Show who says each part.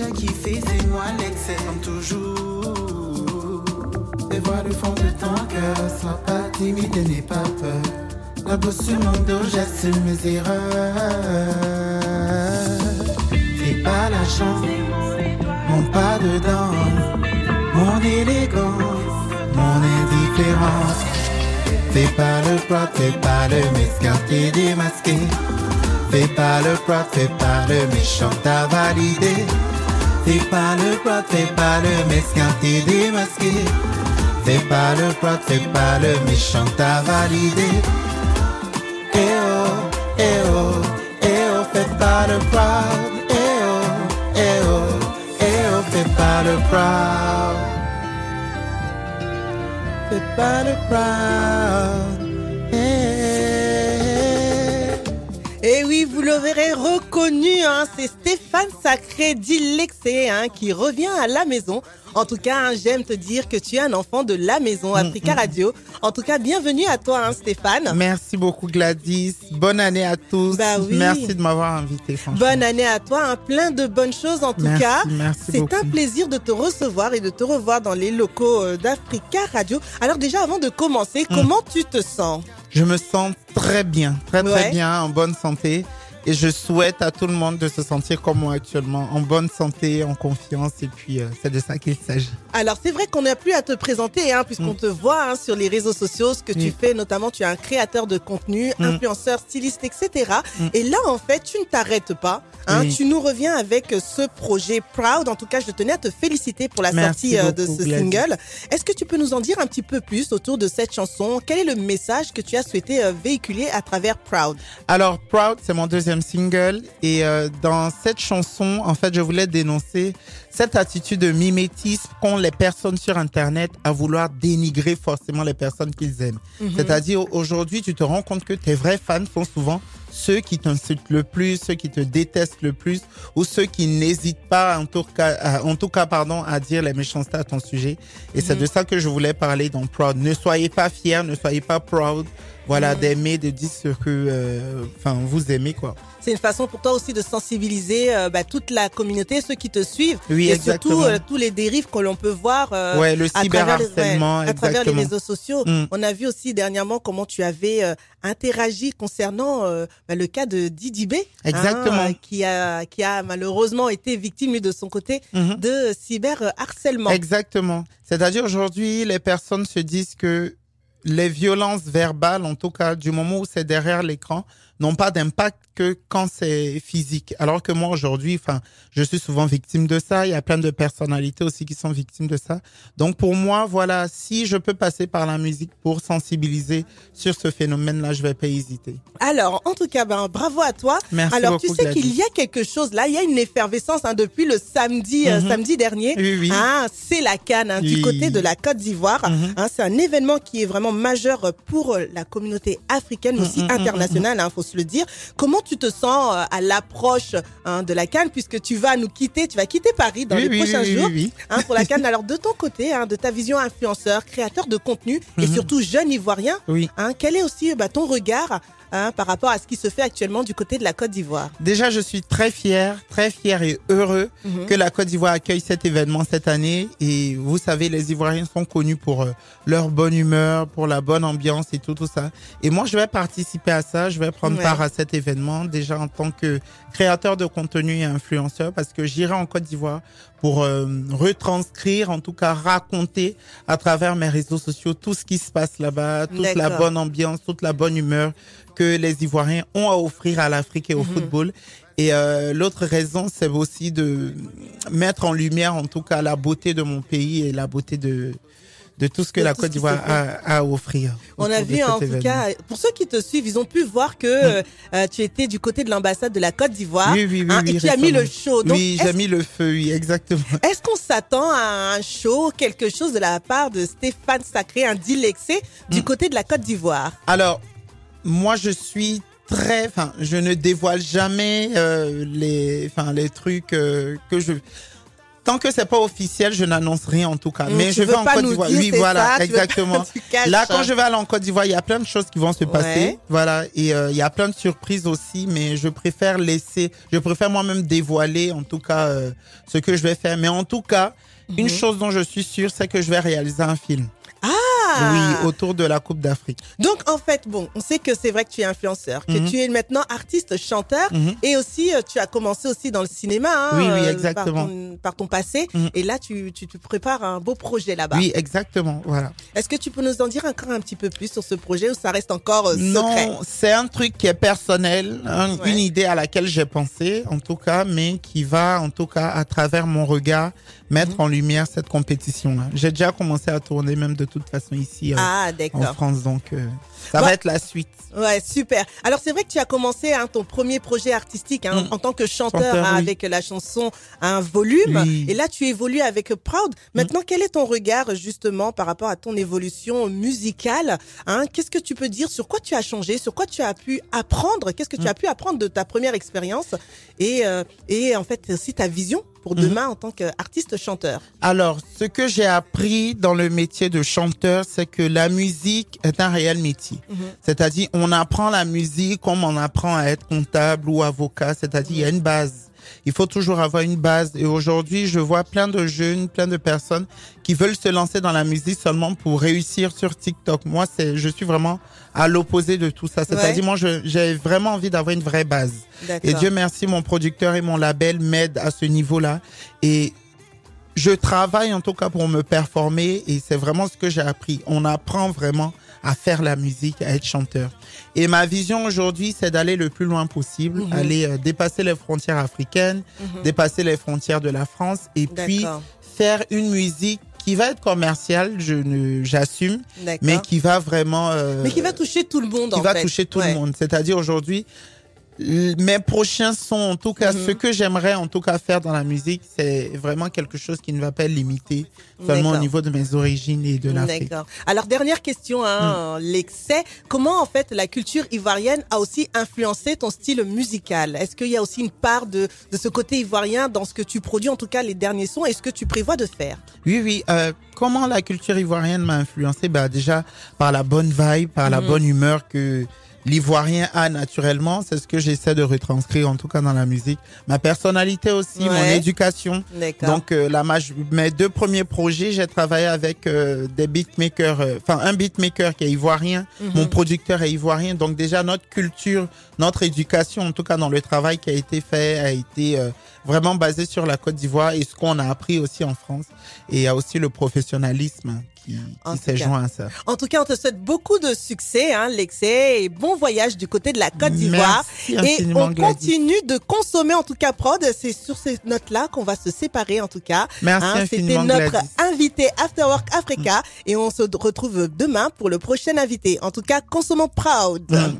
Speaker 1: déjà kiffé, c'est moi l'excès, comme toujours. Et vois le fond de ton cœur, sois pas timide et n'aie pas peur. La bosse sur mon dos, j'assume mes erreurs. C'est pas la chance, mon pas dedans, mon élégance, mon indifférence. Fais pas le prof, fais pas le mesquin, t'es démasqué. Fais pas le prof, fais pas le méchant, t'as validé. Fais pas le prof, fais pas le mesquin, t'es démasqué. Fais pas le prof, fais pas le méchant, t'as validé. Eh oh, eh oh, eh oh, fais pas le proud. Eh oh, eh oh, eh oh, fais pas le proud. Fais pas le proud.
Speaker 2: Le verrez reconnu, hein, c'est Stéphane Sacré d'Illexé hein, qui revient à la maison. En tout cas, hein, j'aime te dire que tu es un enfant de la maison,
Speaker 3: Mm,
Speaker 2: Africa Radio. En tout cas, bienvenue à toi, Stéphane.
Speaker 3: Merci beaucoup Gladys. Bonne année à tous.
Speaker 2: Bah oui.
Speaker 3: Merci de m'avoir invité.
Speaker 2: Bonne année à toi, plein de bonnes choses en tout
Speaker 3: Merci,
Speaker 2: cas.
Speaker 3: merci
Speaker 2: C'est un plaisir de te recevoir et de te revoir dans les locaux euh, d'Africa Radio. Alors déjà, avant de commencer,
Speaker 3: Mm.
Speaker 2: comment tu te sens?
Speaker 3: Je me sens très bien, très très
Speaker 2: Ouais.
Speaker 3: bien, en bonne santé. Et je souhaite à tout le monde de se sentir comme moi actuellement, en bonne santé, en confiance. Et puis, euh, c'est de ça qu'il s'agit.
Speaker 2: Alors c'est vrai qu'on n'a plus à te présenter, hein, puisqu'on te voit hein, sur les réseaux sociaux, ce que tu
Speaker 3: Mm.
Speaker 2: fais, notamment tu es un créateur de contenu,
Speaker 3: Mm.
Speaker 2: influenceur, styliste, etc.
Speaker 3: Mm.
Speaker 2: Et là en fait, tu ne t'arrêtes pas. Hein,
Speaker 3: Oui.
Speaker 2: Tu nous reviens avec ce projet Proud. En tout cas, je tenais à te féliciter pour la
Speaker 3: Merci
Speaker 2: sortie euh, de ce
Speaker 3: Gladys.
Speaker 2: single. Est-ce que tu peux nous en dire un petit peu plus autour de cette chanson? Quel est le message que tu as souhaité euh, véhiculer à travers Proud?
Speaker 3: Alors, Proud, c'est mon deuxième single. Et euh, dans cette chanson, en fait, je voulais dénoncer cette attitude de mimétisme qu'ont les personnes sur Internet à vouloir dénigrer forcément les personnes qu'ils aiment.
Speaker 2: Mhm.
Speaker 3: C'est-à-dire, aujourd'hui, tu te rends compte que tes vrais fans sont souvent ceux qui t'insultent le plus, ceux qui te détestent le plus, ou ceux qui n'hésitent pas, en tout cas, à- en tout cas, pardon, à dire les méchancetés à ton sujet. Et c'est
Speaker 2: Mhm.
Speaker 3: de ça que je voulais parler dans Proud. Ne soyez pas fiers, ne soyez pas proud. Voilà,
Speaker 2: Mhm.
Speaker 3: d'aimer, de dire ce que, euh, enfin, vous aimez, quoi.
Speaker 2: C'est une façon pour toi aussi de sensibiliser euh, bah, toute la communauté, ceux qui te suivent,
Speaker 3: Oui,
Speaker 2: et
Speaker 3: exactement.
Speaker 2: surtout euh, tous les dérives que l'on peut voir euh,
Speaker 3: ouais, le
Speaker 2: à travers, les, ouais, à travers les
Speaker 3: exactement.
Speaker 2: réseaux sociaux.
Speaker 3: Mm.
Speaker 2: On a vu aussi dernièrement comment tu avais interagi concernant bah, le cas de Didi B,
Speaker 3: Exactement.
Speaker 2: hein, qui a qui a malheureusement été victime lui, de son côté
Speaker 3: Mhm.
Speaker 2: de cyberharcèlement.
Speaker 3: Exactement. C'est-à-dire aujourd'hui, les personnes se disent que les violences verbales, en tout cas du moment où c'est derrière l'écran, n'ont pas d'impact que quand c'est physique. Alors que moi aujourd'hui, enfin, je suis souvent victime de ça. Il y a plein de personnalités aussi qui sont victimes de ça. Donc pour moi, voilà, si je peux passer par la musique pour sensibiliser sur ce phénomène-là, je vais pas hésiter.
Speaker 2: Alors, en tout cas, ben bravo à toi.
Speaker 3: Merci
Speaker 2: Alors,
Speaker 3: beaucoup.
Speaker 2: tu sais qu'il y a quelque chose là, il y a une effervescence hein, depuis le samedi euh,
Speaker 3: Mhm.
Speaker 2: samedi dernier.
Speaker 3: Oui, oui.
Speaker 2: Ah, c'est la canne hein, du côté de la Côte d'Ivoire.
Speaker 3: Mhm.
Speaker 2: Hein, c'est un événement qui est vraiment majeur pour euh, la communauté africaine, mais aussi
Speaker 3: Mhm,
Speaker 2: internationale, hein, faut se le dire. Comment tu te sens euh, à l'approche hein, de la canne, puisque tu vas nous quitter, tu vas quitter Paris dans
Speaker 3: oui,
Speaker 2: les
Speaker 3: oui,
Speaker 2: prochains
Speaker 3: oui,
Speaker 2: jours hein, pour la canne. Alors, de ton côté, hein, de ta vision influenceur, créateur de contenu et
Speaker 3: Mhm.
Speaker 2: surtout jeune ivoirien,
Speaker 3: Oui.
Speaker 2: quel est aussi bah, ton regard hein, par rapport à ce qui se fait actuellement du côté de la Côte d'Ivoire
Speaker 3: Déjà, je suis très fier, très fier et heureux
Speaker 2: Mhm.
Speaker 3: que la Côte d'Ivoire accueille cet événement cette année. Et vous savez, les Ivoiriens sont connus pour euh, leur bonne humeur, pour la bonne ambiance et tout, tout ça. Et moi, je vais participer à ça. Je vais prendre
Speaker 2: Ouais.
Speaker 3: part à cet événement déjà en tant que créateur de contenu et influenceur parce que j'irai en Côte d'Ivoire pour euh, retranscrire, en tout cas raconter à travers mes réseaux sociaux tout ce qui se passe là-bas, toute la bonne ambiance, toute la bonne humeur que les Ivoiriens ont à offrir à l'Afrique et au
Speaker 2: Mhm.
Speaker 3: football. Et euh, l'autre raison, c'est aussi de mettre en lumière, en tout cas, la beauté de mon pays et la beauté de de tout ce que
Speaker 2: De
Speaker 3: la Côte d'Ivoire a, à offrir.
Speaker 2: On a vu en tout
Speaker 3: événement.
Speaker 2: cas, pour ceux qui te suivent, ils ont pu voir que euh, tu étais du côté de l'ambassade de la Côte d'Ivoire
Speaker 3: Oui, oui, oui,
Speaker 2: hein, et tu as mis le show. Donc,
Speaker 3: oui, j'ai mis le feu, oui, exactement.
Speaker 2: Est-ce qu'on s'attend à un show, quelque chose de la part de Stéphane Sacré, un dilexé, du
Speaker 3: Mm.
Speaker 2: côté de la Côte d'Ivoire?
Speaker 3: Alors, moi, je suis très, enfin, je ne dévoile jamais euh, les, enfin, les trucs euh, que je. Tant que c'est pas officiel, je n'annonce rien en tout cas.
Speaker 2: Mm,
Speaker 3: Mais je vais en Côte d'Ivoire. Oui, voilà,
Speaker 2: ça,
Speaker 3: exactement. Là, quand je vais aller en Côte d'Ivoire, il y a plein de choses qui vont se passer.
Speaker 2: Ouais.
Speaker 3: Voilà, et euh, il y a plein de surprises aussi, mais je préfère laisser, je préfère moi-même dévoiler en tout cas euh, ce que je vais faire. Mais en tout cas, une
Speaker 2: Mhm.
Speaker 3: chose dont je suis sûre, c'est que je vais réaliser un film.
Speaker 2: Ah
Speaker 3: Oui, autour de la Coupe d'Afrique.
Speaker 2: Donc en fait, bon, on sait que c'est vrai que tu es influenceur, que
Speaker 3: Mhm.
Speaker 2: tu es maintenant artiste, chanteur,
Speaker 3: Mhm.
Speaker 2: et aussi euh, tu as commencé aussi dans le cinéma. hein,
Speaker 3: Oui, oui,
Speaker 2: euh,
Speaker 3: exactement.
Speaker 2: Par ton, par ton passé,
Speaker 3: Mhm.
Speaker 2: et là tu, tu, tu prépares un beau projet là-bas.
Speaker 3: Oui, exactement. Voilà.
Speaker 2: Est-ce que tu peux nous en dire encore un petit peu plus sur ce projet ou ça reste encore euh, secret?
Speaker 3: Non, c'est un truc qui est personnel, un-
Speaker 2: Ouais.
Speaker 3: une idée à laquelle j'ai pensé, en tout cas, mais qui va, en tout cas, à travers mon regard, mettre en lumière cette compétition-là. J'ai déjà commencé à tourner, même de toute façon, ici euh,
Speaker 2: Ah
Speaker 3: en. France, donc euh, ça va être la suite.
Speaker 2: Ouais, super. Alors c'est vrai que tu as commencé hein, ton premier projet artistique hein,
Speaker 3: Mm.
Speaker 2: en tant que chanteur,
Speaker 3: Chanteur,
Speaker 2: hein,
Speaker 3: oui.
Speaker 2: avec la chanson Un volume.
Speaker 3: Oui. Mm.
Speaker 2: Et là tu évolues avec Proud. Maintenant, quel est ton regard justement par rapport à ton évolution musicale hein? Qu'est-ce que tu peux dire? Sur quoi tu as changé, sur quoi tu as pu apprendre? Qu'est-ce que tu
Speaker 3: Mm.
Speaker 2: as pu apprendre de ta première expérience? Et euh, et en fait aussi ta vision? Pour
Speaker 3: Mhm.
Speaker 2: demain en tant qu'artiste chanteur.
Speaker 3: Alors, ce que j'ai appris dans le métier de chanteur, c'est que la musique est un réel métier.
Speaker 2: Mhm.
Speaker 3: C'est-à-dire, on apprend la musique comme on apprend à être comptable ou avocat. C'est-à-dire, il y a une base. Il faut toujours avoir une base. Et aujourd'hui, je vois plein de jeunes, plein de personnes qui veulent se lancer dans la musique seulement pour réussir sur TikTok. Moi, c'est, je suis vraiment à l'opposé de tout ça. C'est-à-dire,
Speaker 2: Ouais.
Speaker 3: moi, j'ai vraiment envie d'avoir une vraie base. Et. Dieu merci, mon producteur et mon label m'aident à ce niveau-là. Et je travaille en tout cas pour me performer et c'est vraiment ce que j'ai appris. On apprend vraiment à faire la musique, à être chanteur. Et ma vision aujourd'hui, c'est d'aller le plus loin possible,
Speaker 2: Mhm.
Speaker 3: aller euh, dépasser les frontières africaines,
Speaker 2: Mhm.
Speaker 3: dépasser les frontières de la France et puis faire une musique qui va être commerciale, je ne, j'assume, mais qui va vraiment, euh,
Speaker 2: Mais qui va toucher tout le monde
Speaker 3: qui
Speaker 2: en
Speaker 3: va
Speaker 2: fait.
Speaker 3: toucher tout
Speaker 2: Ouais.
Speaker 3: le monde. C'est-à-dire aujourd'hui, mes prochains sons, en tout cas,
Speaker 2: Mhm.
Speaker 3: ce que j'aimerais en tout cas faire dans la musique, c'est vraiment quelque chose qui ne va pas être limité seulement au niveau de mes origines et de l'Afrique.
Speaker 2: D'accord. Alors dernière question, hein,
Speaker 3: Hmm.
Speaker 2: l'excès. Comment en fait la culture ivoirienne a aussi influencé ton style musical? Est-ce qu'il y a aussi une part de, de ce côté ivoirien dans ce que tu produis, en tout cas les derniers sons, et ce que tu prévois de faire?
Speaker 3: Oui, oui. euh, comment la culture ivoirienne m'a influencé? Bah, Déjà par la bonne vibe, par la
Speaker 2: Mhm.
Speaker 3: bonne humeur que l'ivoirien a naturellement. C'est ce que j'essaie de retranscrire, en tout cas dans la musique. Ma personnalité aussi, mon éducation. Donc euh, la mes deux premiers projets, j'ai travaillé avec euh, des beatmakers, euh, enfin un beatmaker qui est ivoirien,
Speaker 2: Mhm.
Speaker 3: mon producteur est ivoirien. Donc déjà notre culture, notre éducation, en tout cas dans le travail qui a été fait, a été euh, vraiment basé sur la Côte d'Ivoire et ce qu'on a appris aussi en France. Et il y a aussi le professionnalisme qui,
Speaker 2: En
Speaker 3: qui
Speaker 2: tout
Speaker 3: s'est
Speaker 2: cas.
Speaker 3: joint à ça.
Speaker 2: En tout cas, on te souhaite beaucoup de succès, hein, l'excès, et bon voyage du côté de la Côte d'Ivoire. Et on
Speaker 3: Gladys.
Speaker 2: continue de consommer en tout cas prod. C'est sur ces notes-là qu'on va se séparer en tout cas.
Speaker 3: Merci
Speaker 2: Hein, C'était notre
Speaker 3: Gladys.
Speaker 2: invité After Work Africa et on se retrouve demain pour le prochain invité. En tout cas, consommons proud.
Speaker 3: Mm.